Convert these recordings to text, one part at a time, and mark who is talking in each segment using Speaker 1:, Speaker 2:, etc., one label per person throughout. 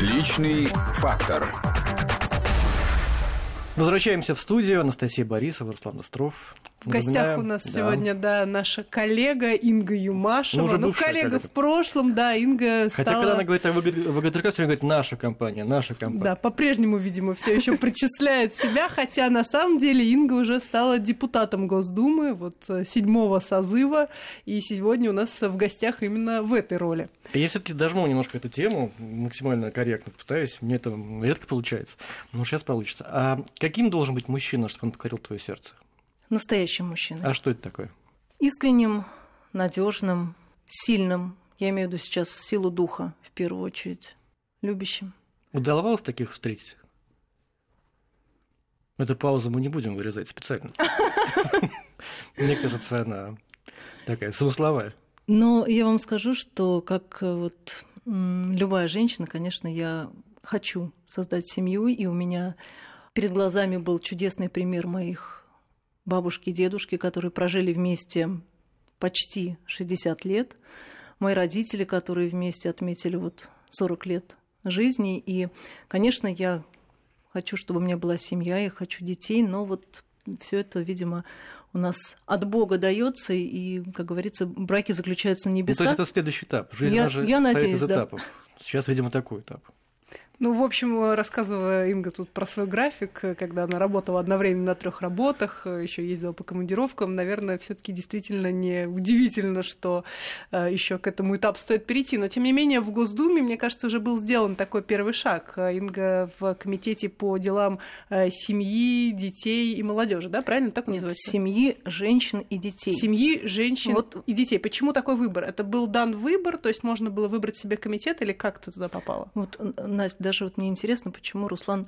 Speaker 1: Личный фактор.
Speaker 2: Возвращаемся в студию. Анастасия Борисова, Руслан Остров.
Speaker 3: В гостях у нас да. сегодня, да, наша коллега Инга Юмашева. Ну, уже ну коллега, в прошлом, да, Инга стала...
Speaker 2: Хотя, когда она говорит о ВГТРК, все говорит «наша компания», «наша компания».
Speaker 3: Да, по-прежнему, видимо, все еще причисляет себя, хотя на самом деле Инга уже стала депутатом Госдумы, вот э, седьмого созыва, и сегодня у нас в гостях именно в этой роли.
Speaker 2: Я все-таки дожму немножко эту тему, максимально корректно пытаюсь, мне это редко получается, но сейчас получится. А каким должен быть мужчина, чтобы он покорил твое сердце?
Speaker 4: Настоящим мужчиной.
Speaker 2: А что это такое?
Speaker 4: Искренним, надежным, сильным. Я имею в виду сейчас силу духа, в первую очередь, любящим.
Speaker 2: Удавалось таких встретить? Эту паузу мы не будем вырезать специально. Мне кажется, она такая смысловая.
Speaker 4: Но я вам скажу, что как э, вот любая женщина, конечно, я хочу создать семью, и у меня перед глазами был чудесный пример моих бабушки и дедушки, которые прожили вместе почти 60 лет, мои родители, которые вместе отметили вот 40 лет жизни. И, конечно, я хочу, чтобы у меня была семья, я хочу детей, но вот все это, видимо, у нас от Бога дается, и, как говорится, браки заключаются на небесах.
Speaker 2: Ну, то есть это следующий этап. Жизнь я, же я надеюсь, из этапов. Да. Сейчас, видимо, такой этап.
Speaker 3: Ну, в общем, рассказывая Инга тут про свой график, когда она работала одновременно на трех работах, еще ездила по командировкам, наверное, все-таки действительно не удивительно, что э, еще к этому этапу стоит перейти. Но, тем не менее, в Госдуме, мне кажется, уже был сделан такой первый шаг. Инга в комитете по делам э, семьи, детей и молодежи, да, правильно так
Speaker 4: Нет,
Speaker 3: называется?
Speaker 4: Семьи, женщин и детей.
Speaker 3: Семьи, женщин вот. и детей. Почему такой выбор? Это был дан выбор, то есть можно было выбрать себе комитет или как ты туда попала?
Speaker 4: Вот, Настя, даже вот мне интересно, почему Руслан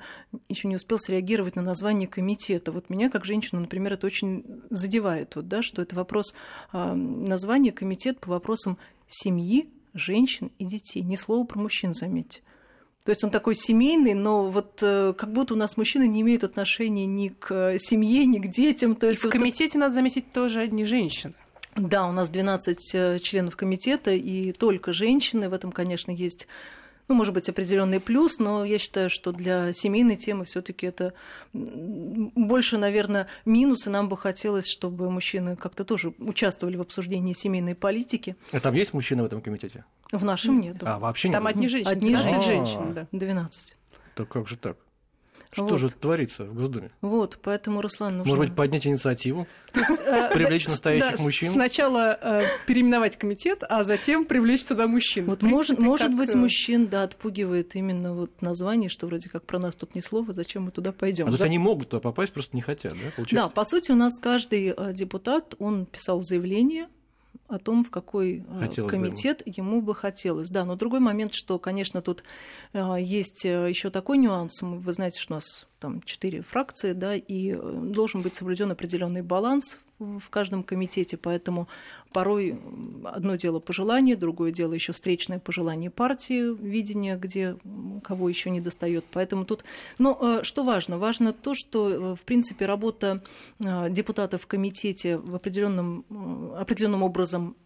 Speaker 4: еще не успел среагировать на название комитета. Вот меня, как женщину, например, это очень задевает, вот, да, что это вопрос э, названия комитет по вопросам семьи, женщин и детей. Ни слова про мужчин, заметьте. То есть он такой семейный, но вот э, как будто у нас мужчины не имеют отношения ни к семье, ни к детям. То есть
Speaker 3: в вот комитете, надо заметить, тоже одни женщины.
Speaker 4: Да, у нас 12 э, членов комитета, и только женщины. В этом, конечно, есть ну, может быть, определенный плюс, но я считаю, что для семейной темы все-таки это больше, наверное, минус, и нам бы хотелось, чтобы мужчины как-то тоже участвовали в обсуждении семейной политики.
Speaker 2: А там есть мужчины в этом комитете?
Speaker 4: В нашем нет.
Speaker 2: А, вообще нет?
Speaker 3: Там одни женщины.
Speaker 4: Одни женщины, да. 12.
Speaker 2: Так как же так? Что вот. же творится в Госдуме?
Speaker 4: Вот, поэтому, Руслан, нужно...
Speaker 2: Может быть, поднять инициативу? Э, привлечь настоящих мужчин?
Speaker 3: Сначала э, переименовать комитет, а затем привлечь туда мужчин.
Speaker 4: Вот может, быть, э, мужчин, да, отпугивает именно вот название, что вроде как про нас тут ни слова, зачем мы туда пойдем.
Speaker 2: А то есть они могут туда попасть, просто не хотят, да, получается?
Speaker 4: Да, по сути, у нас каждый депутат, он писал заявление, о том, в какой хотелось комитет бы ему. бы хотелось. Да, но другой момент, что, конечно, тут есть еще такой нюанс. Вы знаете, что у нас там четыре фракции, да, и э, должен быть соблюден определенный баланс в каждом комитете, поэтому порой одно дело пожелание, другое дело еще встречное пожелание партии, видение, где кого еще не достает. Поэтому тут, но э, что важно, важно то, что э, в принципе работа депутатов в комитете в определенном определенным образом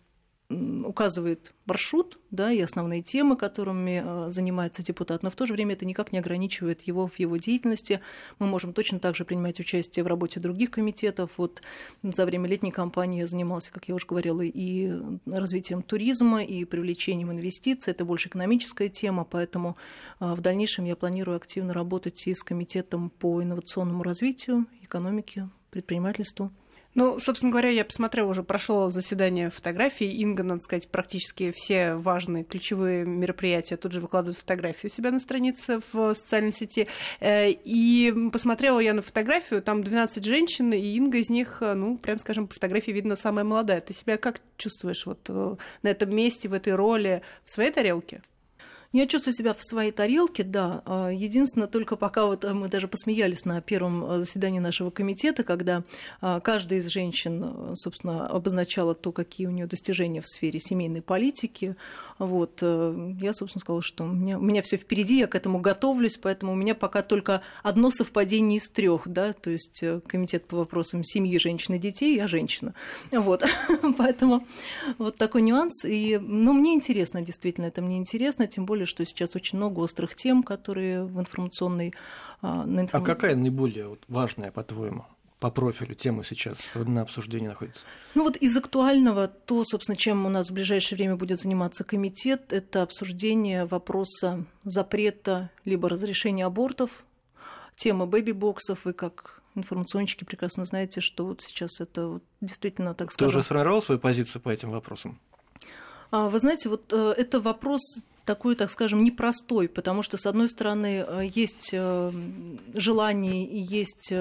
Speaker 4: указывает маршрут да, и основные темы, которыми э, занимается депутат, но в то же время это никак не ограничивает его в его деятельности. Мы можем точно так же принимать участие в работе других комитетов. Вот за время летней кампании я занимался, как я уже говорила, и развитием туризма, и привлечением инвестиций. Это больше экономическая тема, поэтому э, в дальнейшем я планирую активно работать и с комитетом по инновационному развитию, экономике, предпринимательству.
Speaker 3: Ну, собственно говоря, я посмотрела, уже прошло заседание фотографий. Инга, надо сказать, практически все важные ключевые мероприятия тут же выкладывает фотографии у себя на странице в социальной сети. Э, и посмотрела я на фотографию, там 12 женщин, и Инга из них, э, ну, прям скажем, по фотографии видно самая молодая. Ты себя как чувствуешь вот э, на этом месте, в этой роли, в своей тарелке?
Speaker 4: Я чувствую себя в своей тарелке, да. А, единственное, только пока вот э, мы даже посмеялись на первом э, заседании нашего комитета, когда а, каждая из женщин, э, собственно, обозначала то, какие у нее достижения в сфере семейной политики. Вот. Я, собственно, сказала, что у меня, у меня все впереди, я к этому готовлюсь, поэтому у меня пока только одно совпадение из трех, да, то есть комитет по вопросам семьи, женщин и детей, я женщина. Вот. Поэтому вот такой нюанс. И, ну, мне интересно, действительно, это мне интересно, тем более более, что сейчас очень много острых тем, которые в информационной...
Speaker 2: А, на информ... А какая наиболее важная, по-твоему? по профилю тема сейчас на обсуждении находится?
Speaker 4: Ну вот из актуального, то, собственно, чем у нас в ближайшее время будет заниматься комитет, это обсуждение вопроса запрета либо разрешения абортов, тема бэби-боксов, вы как информационщики прекрасно знаете, что вот сейчас это вот действительно, так
Speaker 2: сказать. Ты уже сформировал свою позицию по этим вопросам?
Speaker 4: А, вы знаете, вот э, это вопрос такой, так скажем, непростой, потому что, с одной стороны, э, есть э, желание и есть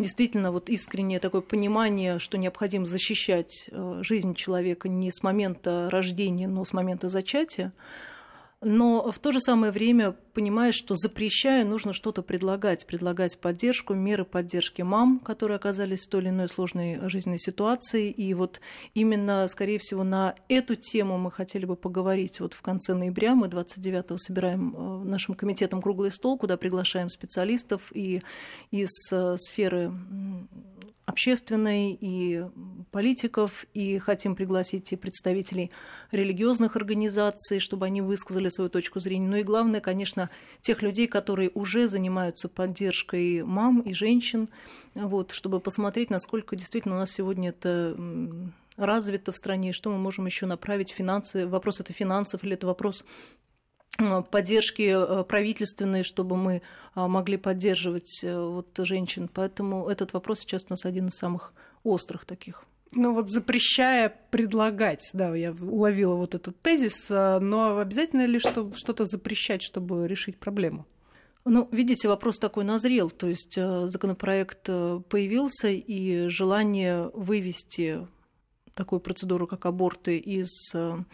Speaker 4: действительно вот искреннее такое понимание, что необходимо защищать э, жизнь человека не с момента рождения, но с момента зачатия но в то же самое время понимаешь, что запрещая, нужно что-то предлагать, предлагать поддержку, меры поддержки мам, которые оказались в той или иной сложной жизненной ситуации. И вот именно, скорее всего, на эту тему мы хотели бы поговорить. Вот в конце ноября мы 29-го собираем э, нашим комитетом круглый стол, куда приглашаем специалистов и из э, сферы общественной, и политиков, и хотим пригласить и представителей религиозных организаций, чтобы они высказали свою точку зрения. Ну и главное, конечно, тех людей, которые уже занимаются поддержкой мам и женщин, вот, чтобы посмотреть, насколько действительно у нас сегодня это развито в стране, что мы можем еще направить финансы. Вопрос это финансов или это вопрос поддержки э, правительственной, чтобы мы а, могли поддерживать э, вот, женщин. Поэтому этот вопрос сейчас у нас один из самых острых таких.
Speaker 3: Ну вот запрещая предлагать, да, я уловила вот этот тезис, но обязательно ли что, что-то запрещать, чтобы решить проблему?
Speaker 4: Ну, видите, вопрос такой назрел, то есть законопроект появился, и желание вывести такую процедуру, как аборты из а,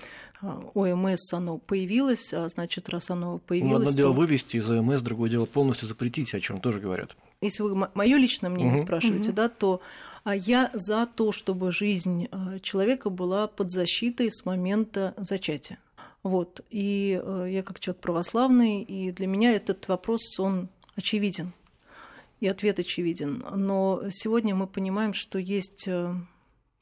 Speaker 4: ОМС оно появилось, а значит, раз оно появилось... Ну,
Speaker 2: одно то... дело вывести из ОМС, другое дело полностью запретить, о чем тоже говорят.
Speaker 4: Если вы мое личное мнение угу. спрашиваете, угу. да, то а я за то, чтобы жизнь а, человека была под защитой с момента зачатия. Вот. И я как человек православный, и для меня этот вопрос, он очевиден. И ответ очевиден. Но сегодня мы понимаем, что есть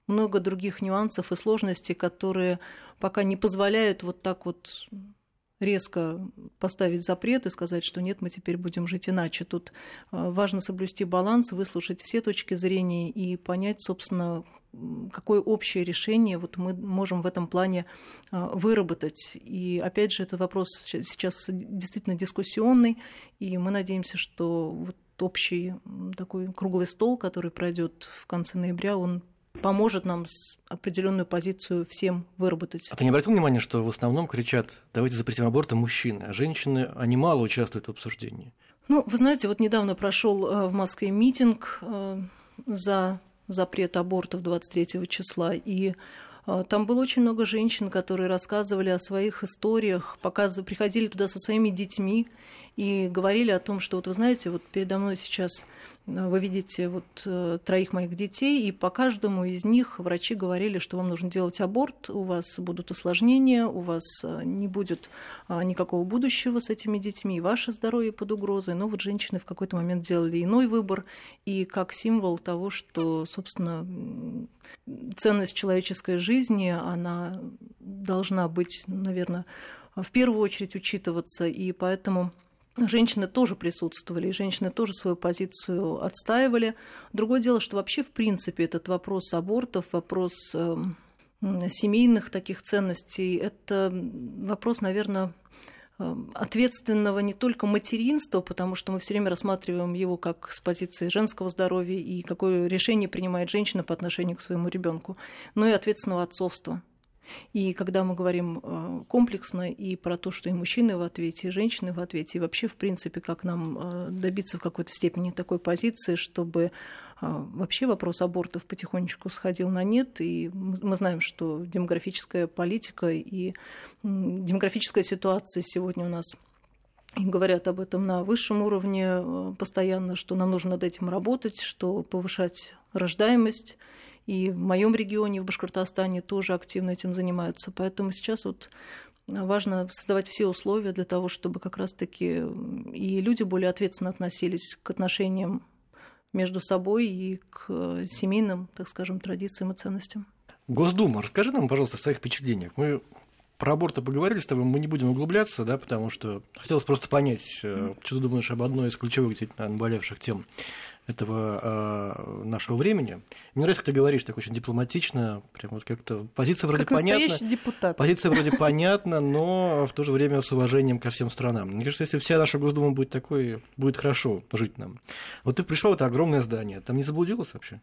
Speaker 4: много других нюансов и сложностей, которые пока не позволяют вот так вот резко поставить запрет и сказать, что нет, мы теперь будем жить иначе. Тут а, важно соблюсти баланс, выслушать все точки зрения и понять, собственно, какое общее решение вот мы можем в этом плане а, выработать. И опять же, этот вопрос сейчас действительно дискуссионный, и мы надеемся, что вот общий такой круглый стол, который пройдет в конце ноября, он поможет нам определенную позицию всем выработать.
Speaker 2: А ты не обратил внимания, что в основном кричат «давайте запретим аборты» мужчины, а женщины, они мало участвуют в обсуждении?
Speaker 4: Ну, вы знаете, вот недавно прошел э, в Москве митинг э, за запрет абортов 23 числа, и э, там было очень много женщин, которые рассказывали о своих историях, показывали, приходили туда со своими детьми и говорили о том, что вот вы знаете, вот передо мной сейчас вы видите вот э, троих моих детей, и по каждому из них врачи говорили, что вам нужно делать аборт, у вас будут осложнения, у вас э, не будет никакого будущего с этими детьми, и ваше здоровье под угрозой. Но вот женщины в какой-то момент делали иной выбор, и как символ того, что, собственно, ценность человеческой жизни, она должна быть, наверное, в первую очередь учитываться, и поэтому Женщины тоже присутствовали, и женщины тоже свою позицию отстаивали. Другое дело, что вообще, в принципе, этот вопрос абортов, вопрос эм, семейных таких ценностей, это вопрос, наверное, эм, ответственного не только материнства, потому что мы все время рассматриваем его как с позиции женского здоровья и какое решение принимает женщина по отношению к своему ребенку, но и ответственного отцовства. И когда мы говорим э, комплексно и про то, что и мужчины в ответе, и женщины в ответе, и вообще, в принципе, как нам э, добиться в какой-то степени такой позиции, чтобы э, вообще вопрос абортов потихонечку сходил на нет, и мы знаем, что демографическая политика и демографическая ситуация сегодня у нас и говорят об этом на высшем уровне постоянно, что нам нужно над этим работать, что повышать рождаемость, и в моем регионе, в Башкортостане, тоже активно этим занимаются. Поэтому сейчас вот важно создавать все условия для того, чтобы как раз-таки и люди более ответственно относились к отношениям между собой и к семейным, так скажем, традициям и ценностям.
Speaker 2: Госдума, расскажи нам, пожалуйста, о своих впечатлениях. Мы про аборты поговорили с тобой, мы не будем углубляться, да, потому что хотелось просто понять, mm. что ты думаешь об одной из ключевых, наверное, болевших тем этого э, нашего времени. Мне нравится, как ты говоришь, так очень дипломатично, прям вот как-то позиция вроде
Speaker 3: как
Speaker 2: понятна.
Speaker 3: депутат.
Speaker 2: Позиция вроде понятна, но в то же время с уважением ко всем странам. Мне кажется, если вся наша Госдума будет такой, будет хорошо жить нам. Вот ты пришел в это огромное здание, там не заблудилась вообще?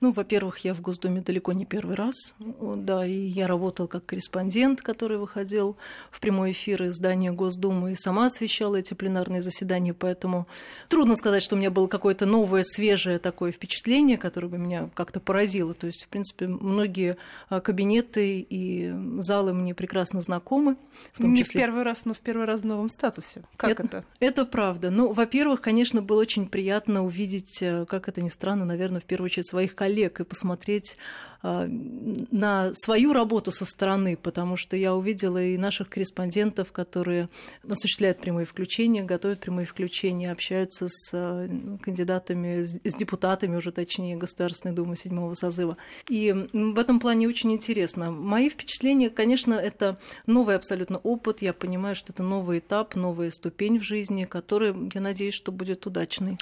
Speaker 4: Ну, во-первых, я в Госдуме далеко не первый раз, да, и я работал как корреспондент, который выходил в прямой эфир из здания Госдумы и сама освещала эти пленарные заседания, поэтому трудно сказать, что у меня было какое-то новое, свежее такое впечатление, которое бы меня как-то поразило. То есть, в принципе, многие а, кабинеты и залы мне прекрасно знакомы.
Speaker 3: В том не числе... в первый раз, но в первый раз в новом статусе. Как это?
Speaker 4: Это, это правда. Ну, во-первых, конечно, было очень приятно увидеть, э, как это ни странно, наверное, в первую очередь своих коллег и посмотреть на свою работу со стороны, потому что я увидела и наших корреспондентов, которые осуществляют прямые включения, готовят прямые включения, общаются с а, кандидатами, с депутатами уже точнее Государственной Думы седьмого созыва. И в этом плане очень интересно. Мои впечатления, конечно, это новый абсолютно опыт. Я понимаю, что это новый этап, новая ступень в жизни, который, я надеюсь, что будет удачный.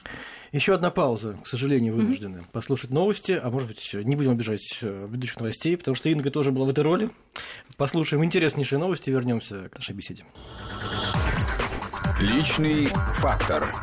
Speaker 2: Еще одна пауза, к сожалению, вынуждены. Mm-hmm. Послушать новости, а может быть, не будем обижать ведущих новостей, потому что Инга тоже была в этой роли. Послушаем интереснейшие новости и вернемся к нашей беседе.
Speaker 1: Личный фактор.